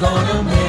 pearl. have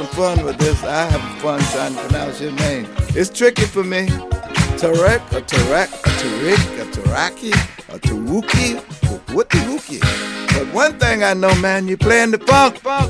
some fun with this. I have fun trying to pronounce your name. It's tricky for me. Tarek, a Tarek, a Tarik, a Taraki, a Tawuki, the Wookie. But one thing I know, man, you playing the funk, funk,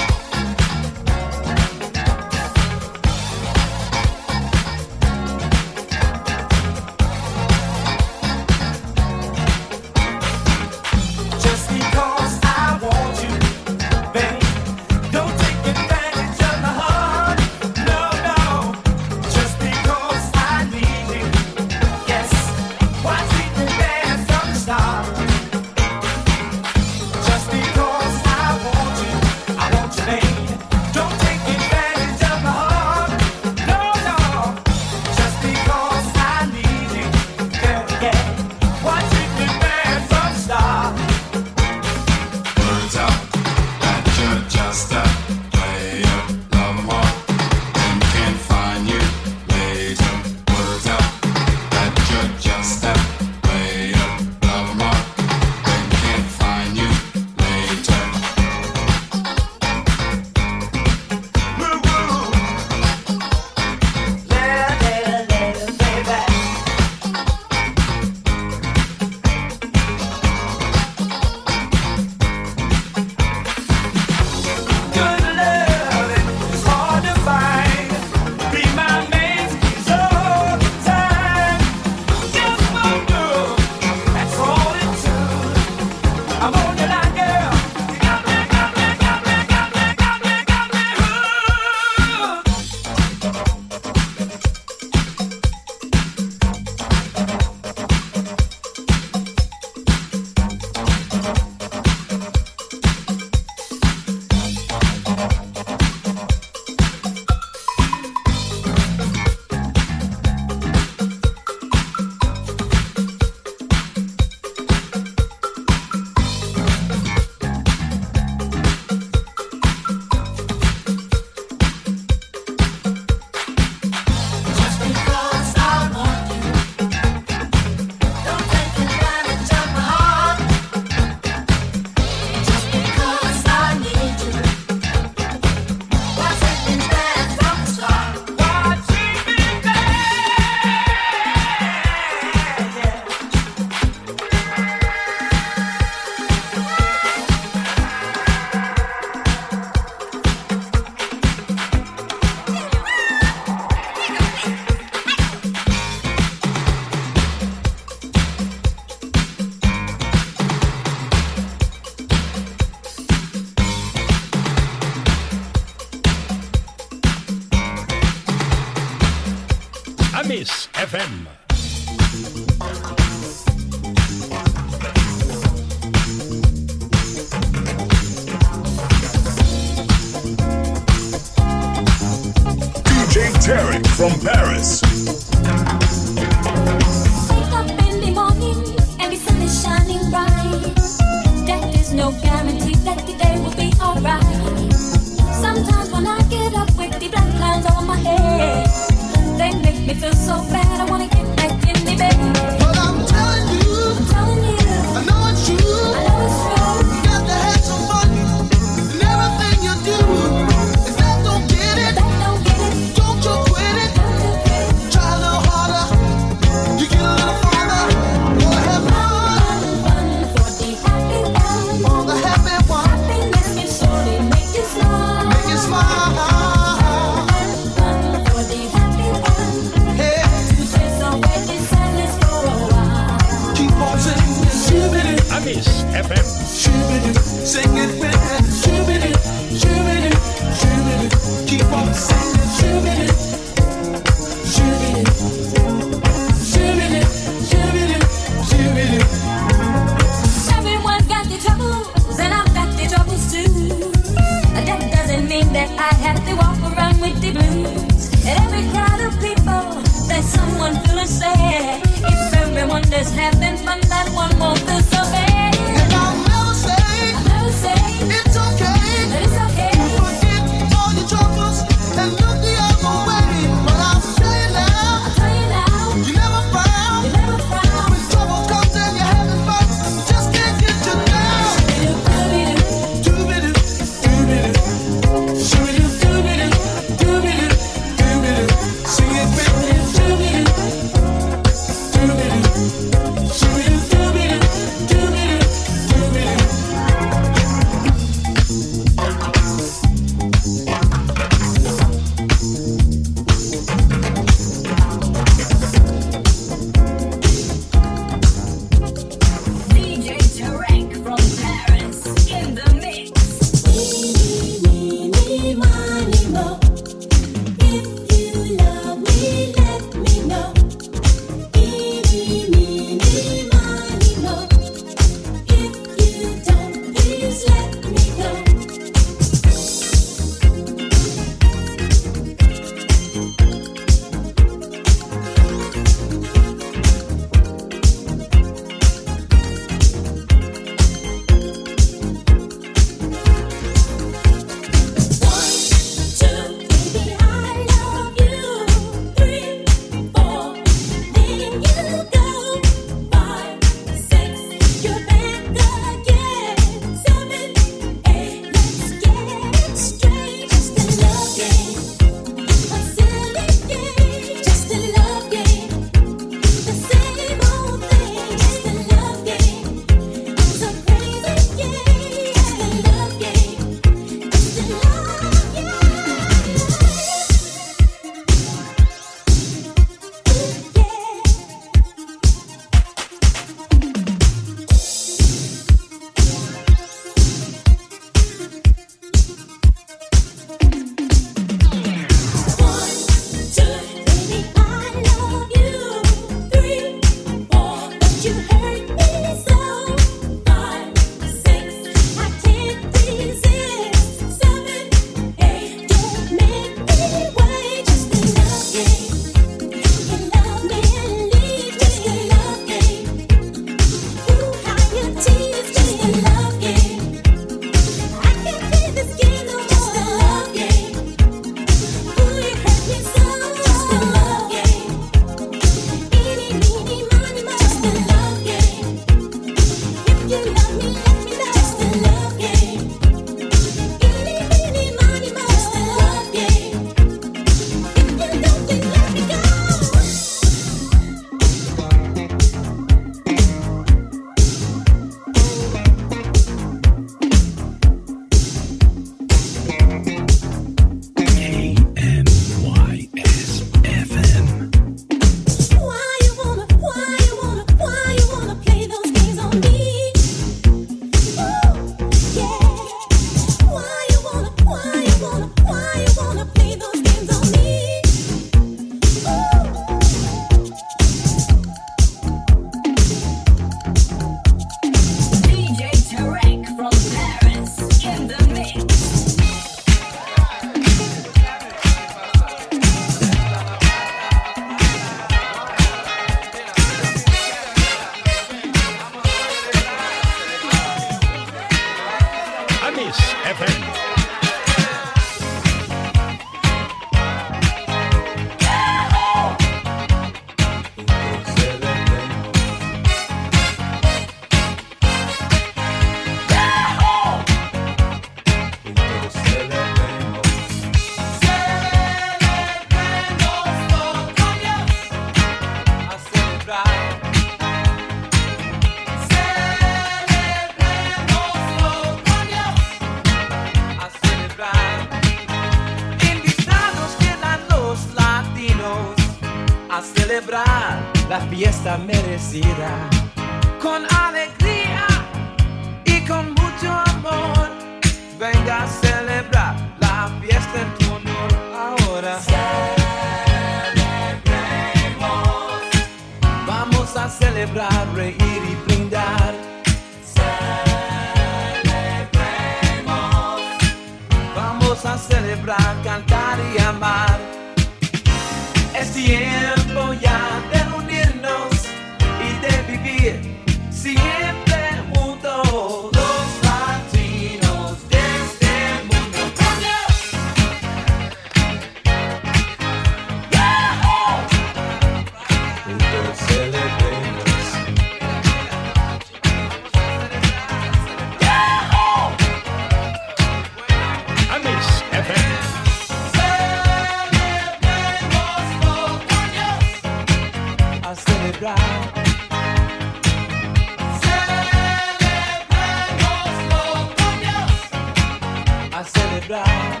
Celebrar.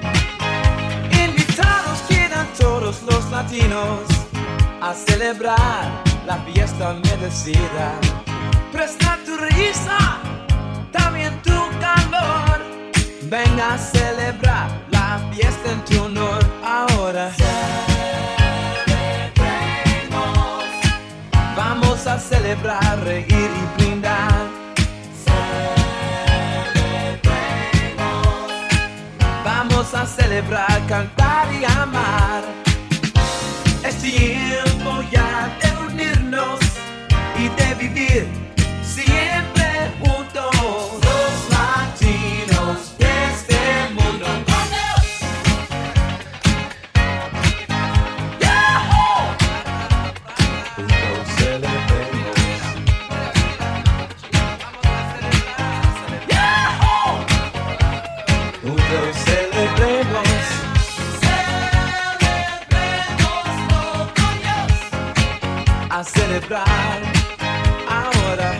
Invitados quedan todos los latinos a celebrar la fiesta merecida. Presta tu risa, también tu calor. Venga a celebrar la fiesta en tu honor ahora. Vamos a celebrar, reír y brindar. A celebrar, cantar y amar. Es tiempo ya de unirnos y de vivir celebrar ahora.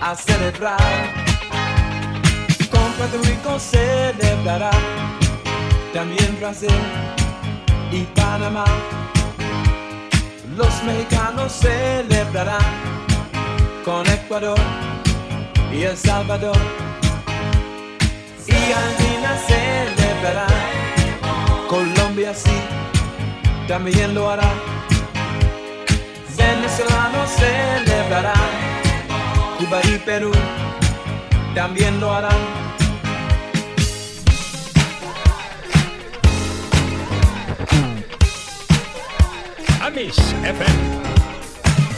A celebrar. Con Puerto Rico celebrará. También Brasil y Panamá. Los mexicanos celebrarán con Ecuador y El Salvador. Y Argentina celebrará. Colombia sí, también lo hará. Venezolanos celebrarán. Cuba y Perú también lo harán. I miss FM.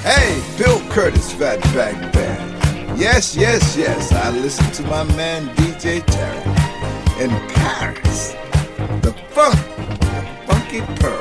Hey, Bill Curtis, Fat Back Band. Yes, yes, yes. I listen to my man DJ Tarek in Paris. The funk, the funky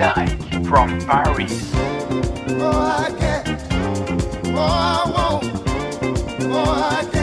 Dyke from Paris. Oh. Oh. Oh,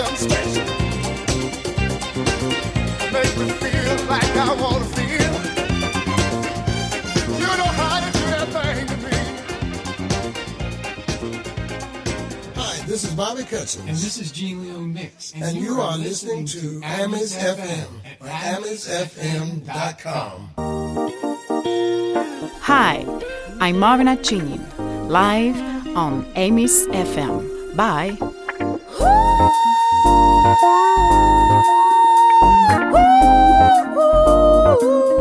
something special. Make me feel like I wanna feel. You know how to do that thing to me. Hi, this is Bobby Cutson. And this is Gene Leon Mix. And you are listening to Amis FM at AmisFM.com. Hi, I'm Marvin Chinin, live on Amis FM. Bye. Ooh, ooh, ooh.